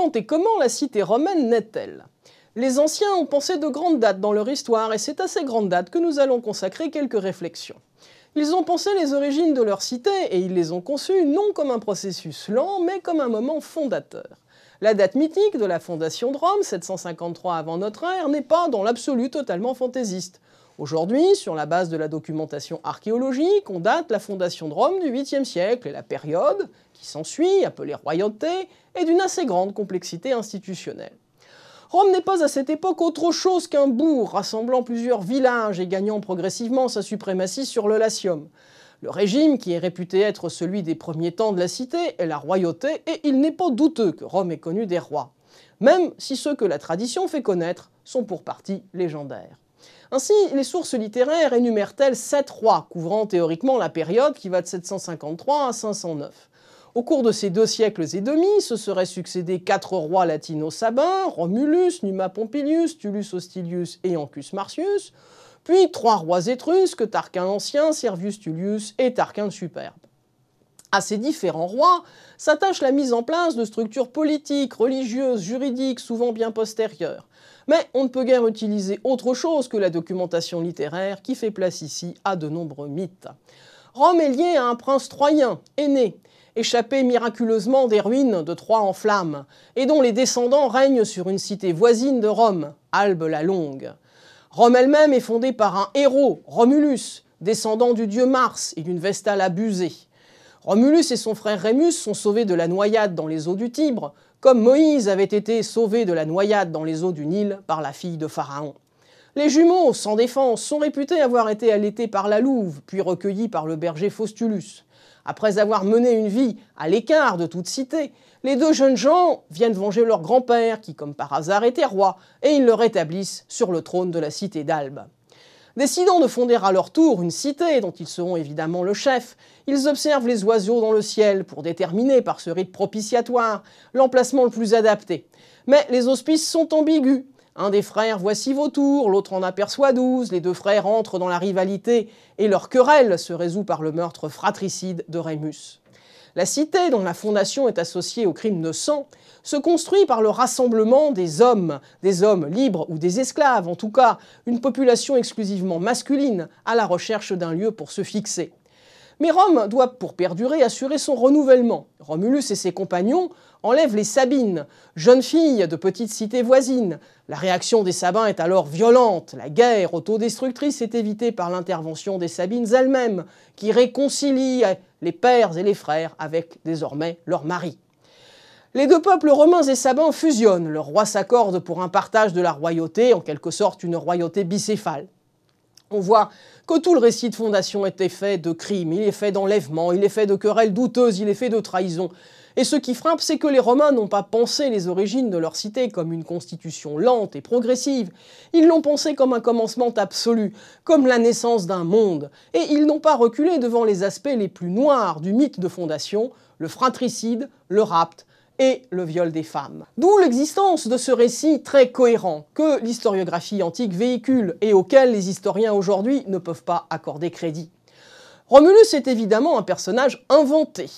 Quand et comment la cité romaine naît-elle Les anciens ont pensé de grandes dates dans leur histoire et c'est à ces grandes dates que nous allons consacrer quelques réflexions. Ils ont pensé les origines de leur cité et ils les ont conçues non comme un processus lent, mais comme un moment fondateur. La date mythique de la fondation de Rome, 753 avant notre ère, n'est pas dans l'absolu totalement fantaisiste. Aujourd'hui, sur la base de la documentation archéologique, on date la fondation de Rome du 8e siècle et la période qui s'ensuit, appelée royauté, est d'une assez grande complexité institutionnelle. Rome n'est pas à cette époque autre chose qu'un bourg rassemblant plusieurs villages et gagnant progressivement sa suprématie sur le Latium. Le régime, qui est réputé être celui des premiers temps de la cité, est la royauté, et il n'est pas douteux que Rome ait connu des rois, même si ceux que la tradition fait connaître sont pour partie légendaires. Ainsi, les sources littéraires énumèrent-elles sept rois, couvrant théoriquement la période qui va de 753 à 509. Au cours de ces deux siècles et demi, se seraient succédés quatre rois latino-sabins, Romulus, Numa Pompilius, Tullus Hostilius et Ancus Marcius, puis trois rois étrusques, Tarquin l'Ancien, Servius Tullius et Tarquin le Superbe. À ces différents rois s'attache la mise en place de structures politiques, religieuses, juridiques, souvent bien postérieures. Mais on ne peut guère utiliser autre chose que la documentation littéraire qui fait place ici à de nombreux mythes. Rome est liée à un prince troyen, aîné, échappé miraculeusement des ruines de Troie en flammes, et dont les descendants règnent sur une cité voisine de Rome, Albe la Longue. Rome elle-même est fondée par un héros, Romulus, descendant du dieu Mars et d'une Vestale abusée. Romulus et son frère Rémus sont sauvés de la noyade dans les eaux du Tibre, comme Moïse avait été sauvé de la noyade dans les eaux du Nil par la fille de Pharaon. Les jumeaux, sans défense, sont réputés avoir été allaités par la louve, puis recueillis par le berger Faustulus. Après avoir mené une vie à l'écart de toute cité, les deux jeunes gens viennent venger leur grand-père, qui comme par hasard était roi, et ils le rétablissent sur le trône de la cité d'Albe. Décidant de fonder à leur tour une cité dont ils seront évidemment le chef, ils observent les oiseaux dans le ciel pour déterminer par ce rite propitiatoire l'emplacement le plus adapté. Mais les auspices sont ambigus. Un des frères voit six vautours, l'autre en aperçoit douze, les deux frères entrent dans la rivalité et leur querelle se résout par le meurtre fratricide de Rémus. La cité, dont la fondation est associée au crime de sang, se construit par le rassemblement des hommes, des hommes libres ou des esclaves, en tout cas une population exclusivement masculine à la recherche d'un lieu pour se fixer. Mais Rome doit, pour perdurer, assurer son renouvellement. Romulus et ses compagnons enlèvent les Sabines, jeunes filles de petites cités voisines. La réaction des Sabins est alors violente. La guerre autodestructrice est évitée par l'intervention des Sabines elles-mêmes, qui réconcilient les pères et les frères avec désormais leurs maris. Les deux peuples romains et sabins fusionnent. Le roi s'accorde pour un partage de la royauté, en quelque sorte une royauté bicéphale. On voit que tout le récit de fondation était fait de crimes, il est fait d'enlèvements, il est fait de querelles douteuses, il est fait de trahisons. Et ce qui frappe, c'est que les Romains n'ont pas pensé les origines de leur cité comme une constitution lente et progressive. Ils l'ont pensé comme un commencement absolu, comme la naissance d'un monde. Et ils n'ont pas reculé devant les aspects les plus noirs du mythe de fondation, le fratricide, le rapt, et le viol des femmes. D'où l'existence de ce récit très cohérent que l'historiographie antique véhicule et auquel les historiens aujourd'hui ne peuvent pas accorder crédit. Romulus est évidemment un personnage inventé.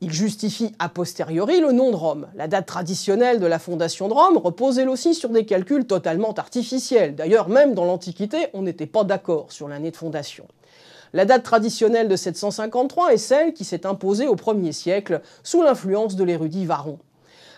Il justifie a posteriori le nom de Rome. La date traditionnelle de la fondation de Rome repose elle aussi sur des calculs totalement artificiels. D'ailleurs, même dans l'Antiquité, on n'était pas d'accord sur l'année de fondation. La date traditionnelle de 753 est celle qui s'est imposée au 1er siècle sous l'influence de l'érudit Varon.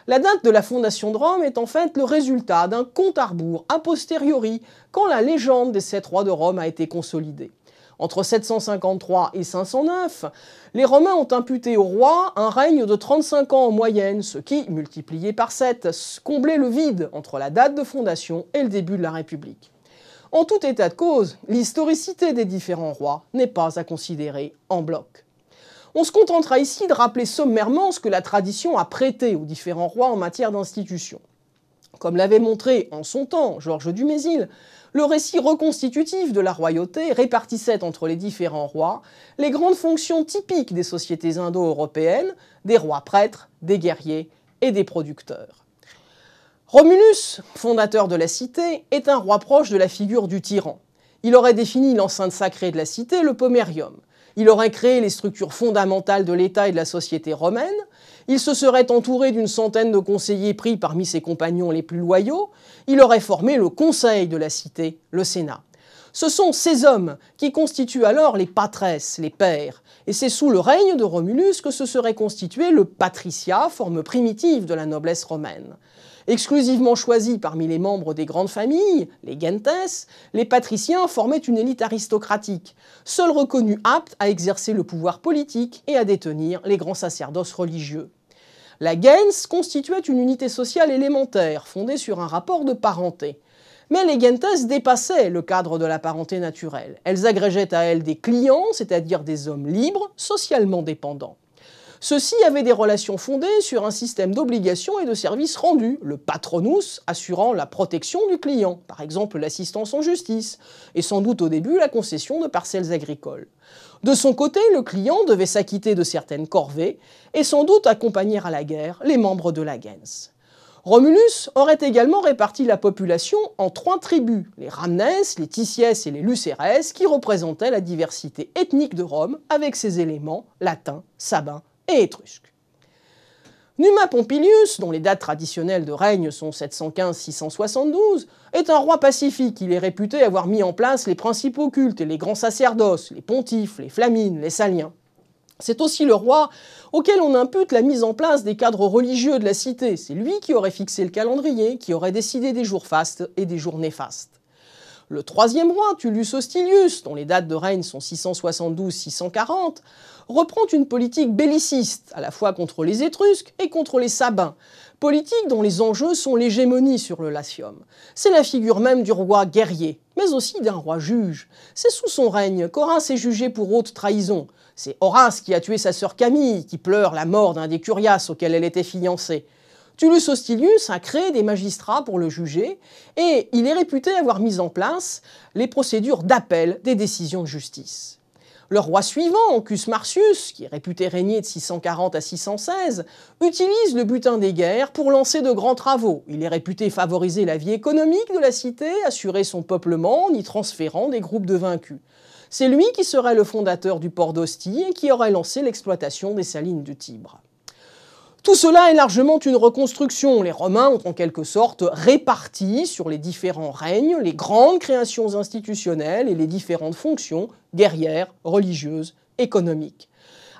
La date de la fondation de Rome est en fait le résultat d'un compte à rebours a posteriori quand la légende des sept rois de Rome a été consolidée. Entre 753 et 509, les Romains ont imputé au roi un règne de 35 ans en moyenne, ce qui, multiplié par 7, comblait le vide entre la date de fondation et le début de la République. En tout état de cause, l'historicité des différents rois n'est pas à considérer en bloc. On se contentera ici de rappeler sommairement ce que la tradition a prêté aux différents rois en matière d'institution. Comme l'avait montré en son temps Georges Dumézil, le récit reconstitutif de la royauté répartissait entre les différents rois les grandes fonctions typiques des sociétés indo-européennes, des rois prêtres, des guerriers et des producteurs. Romulus, fondateur de la cité, est un roi proche de la figure du tyran. Il aurait défini l'enceinte sacrée de la cité, le pomerium. Il aurait créé les structures fondamentales de l'État et de la société romaine. Il se serait entouré d'une centaine de conseillers pris parmi ses compagnons les plus loyaux. Il aurait formé le conseil de la cité, le Sénat. Ce sont ces hommes qui constituent alors les patresses, les pères, et c'est sous le règne de Romulus que se serait constitué le patriciat, forme primitive de la noblesse romaine. Exclusivement choisis parmi les membres des grandes familles, les gentes, les patriciens formaient une élite aristocratique, seuls reconnus aptes à exercer le pouvoir politique et à détenir les grands sacerdoces religieux. La gens constituait une unité sociale élémentaire fondée sur un rapport de parenté. Mais les gentes dépassaient le cadre de la parenté naturelle. Elles agrégeaient à elles des clients, c'est-à-dire des hommes libres, socialement dépendants. Ceux-ci avaient des relations fondées sur un système d'obligations et de services rendus, le patronus assurant la protection du client, par exemple l'assistance en justice, et sans doute au début la concession de parcelles agricoles. De son côté, le client devait s'acquitter de certaines corvées et sans doute accompagner à la guerre les membres de la gens. Romulus aurait également réparti la population en trois tribus, les Ramnes, les Tissiès et les Lucérès, qui représentaient la diversité ethnique de Rome avec ses éléments latins, sabins et étrusques. Numa Pompilius, dont les dates traditionnelles de règne sont 715-672, est un roi pacifique. Il est réputé avoir mis en place les principaux cultes et les grands sacerdoces, les pontifes, les flamines, les saliens. C'est aussi le roi auquel on impute la mise en place des cadres religieux de la cité. C'est lui qui aurait fixé le calendrier, qui aurait décidé des jours fastes et des jours néfastes. Le troisième roi, Tullius Hostilius, dont les dates de règne sont 672-640, reprend une politique belliciste, à la fois contre les Étrusques et contre les Sabins, politique dont les enjeux sont l'hégémonie sur le Latium. C'est la figure même du roi guerrier, mais aussi d'un roi juge. C'est sous son règne qu'Horace est jugé pour haute trahison. C'est Horace qui a tué sa sœur Camille, qui pleure la mort d'un des curias auquel elle était fiancée. Tullus Hostilius a créé des magistrats pour le juger et il est réputé avoir mis en place les procédures d'appel des décisions de justice. Le roi suivant, Ancus Marcius, qui est réputé régner de 640 à 616, utilise le butin des guerres pour lancer de grands travaux. Il est réputé favoriser la vie économique de la cité, assurer son peuplement en y transférant des groupes de vaincus. C'est lui qui serait le fondateur du port d'Ostie et qui aurait lancé l'exploitation des salines du Tibre. Tout cela est largement une reconstruction. Les Romains ont en quelque sorte réparti sur les différents règnes les grandes créations institutionnelles et les différentes fonctions guerrières, religieuses, économiques.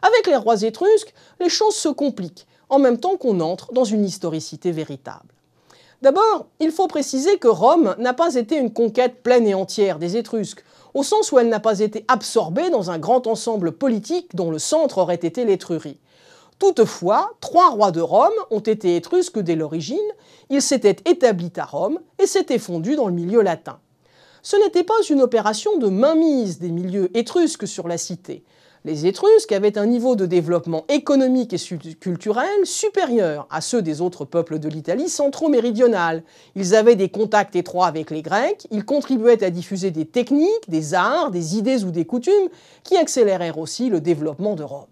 Avec les rois étrusques, les choses se compliquent, en même temps qu'on entre dans une historicité véritable. D'abord, il faut préciser que Rome n'a pas été une conquête pleine et entière des Étrusques, au sens où elle n'a pas été absorbée dans un grand ensemble politique dont le centre aurait été l'Étrurie. Toutefois, trois rois de Rome ont été étrusques dès l'origine, ils s'étaient établis à Rome et s'étaient fondus dans le milieu latin. Ce n'était pas une opération de mainmise des milieux étrusques sur la cité. Les Étrusques avaient un niveau de développement économique et culturel supérieur à ceux des autres peuples de l'Italie centro-méridionale. Ils avaient des contacts étroits avec les Grecs, ils contribuaient à diffuser des techniques, des arts, des idées ou des coutumes qui accélérèrent aussi le développement de Rome.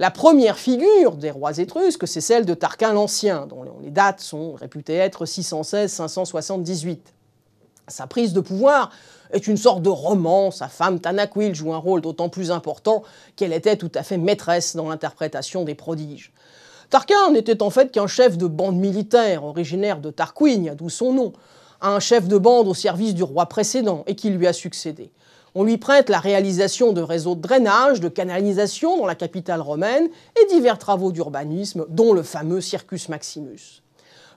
La première figure des rois étrusques, c'est celle de Tarquin l'Ancien, dont les dates sont réputées être 616-578. Sa prise de pouvoir est une sorte de roman. Sa femme Tanaquil joue un rôle d'autant plus important qu'elle était tout à fait maîtresse dans l'interprétation des prodiges. Tarquin n'était en fait qu'un chef de bande militaire originaire de Tarquinia, d'où son nom, un chef de bande au service du roi précédent et qui lui a succédé. On lui prête la réalisation de réseaux de drainage, de canalisation dans la capitale romaine et divers travaux d'urbanisme, dont le fameux Circus Maximus.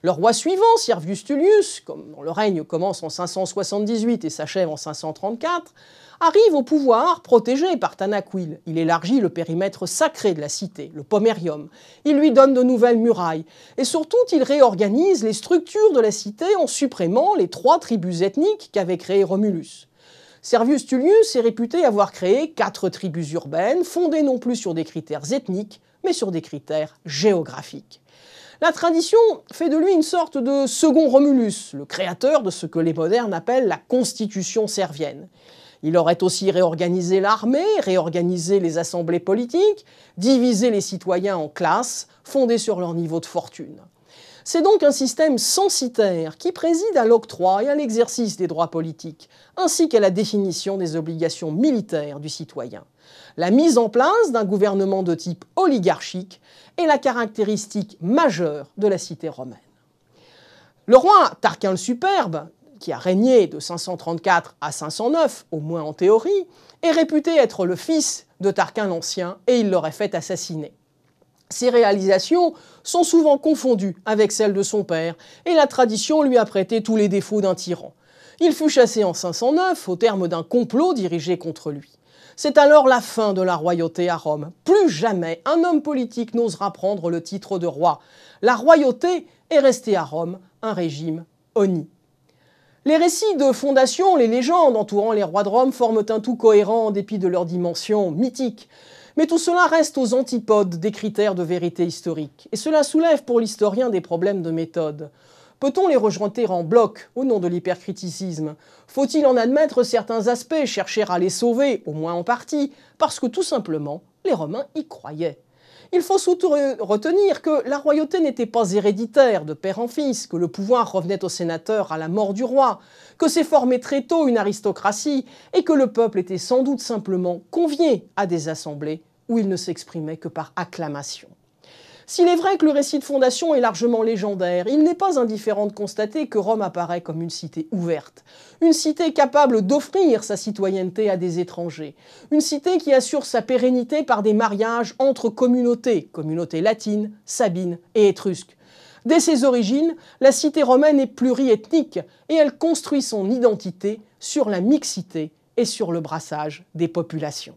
Le roi suivant, Servius Tullius, dont le règne commence en 578 et s'achève en 534, arrive au pouvoir protégé par Tanaquil. Il élargit le périmètre sacré de la cité, le pomerium. Il lui donne de nouvelles murailles. Et surtout, il réorganise les structures de la cité en supprimant les trois tribus ethniques qu'avait créées Romulus. Servius Tullius est réputé avoir créé quatre tribus urbaines fondées non plus sur des critères ethniques, mais sur des critères géographiques. La tradition fait de lui une sorte de second Romulus, le créateur de ce que les modernes appellent la constitution servienne. Il aurait aussi réorganisé l'armée, réorganisé les assemblées politiques, divisé les citoyens en classes fondées sur leur niveau de fortune. C'est donc un système censitaire qui préside à l'octroi et à l'exercice des droits politiques, ainsi qu'à la définition des obligations militaires du citoyen. La mise en place d'un gouvernement de type oligarchique est la caractéristique majeure de la cité romaine. Le roi Tarquin le Superbe, qui a régné de 534 à 509, au moins en théorie, est réputé être le fils de Tarquin l'Ancien et il l'aurait fait assassiner. Ses réalisations sont souvent confondues avec celles de son père, et la tradition lui a prêté tous les défauts d'un tyran. Il fut chassé en 509 au terme d'un complot dirigé contre lui. C'est alors la fin de la royauté à Rome. Plus jamais un homme politique n'osera prendre le titre de roi. La royauté est restée à Rome un régime oni. Les récits de fondation, les légendes entourant les rois de Rome forment un tout cohérent en dépit de leur dimension mythique. Mais tout cela reste aux antipodes des critères de vérité historique, et cela soulève pour l'historien des problèmes de méthode. Peut-on les rejointer en bloc au nom de l'hypercriticisme? Faut-il en admettre certains aspects, chercher à les sauver, au moins en partie, parce que tout simplement, les Romains y croyaient? Il faut surtout retenir que la royauté n'était pas héréditaire de père en fils, que le pouvoir revenait au sénateur à la mort du roi, que s'est formée très tôt une aristocratie et que le peuple était sans doute simplement convié à des assemblées où il ne s'exprimait que par acclamation. S'il est vrai que le récit de fondation est largement légendaire, il n'est pas indifférent de constater que Rome apparaît comme une cité ouverte, une cité capable d'offrir sa citoyenneté à des étrangers, une cité qui assure sa pérennité par des mariages entre communautés, communautés latines, sabines et étrusques. Dès ses origines, la cité romaine est pluriethnique et elle construit son identité sur la mixité et sur le brassage des populations.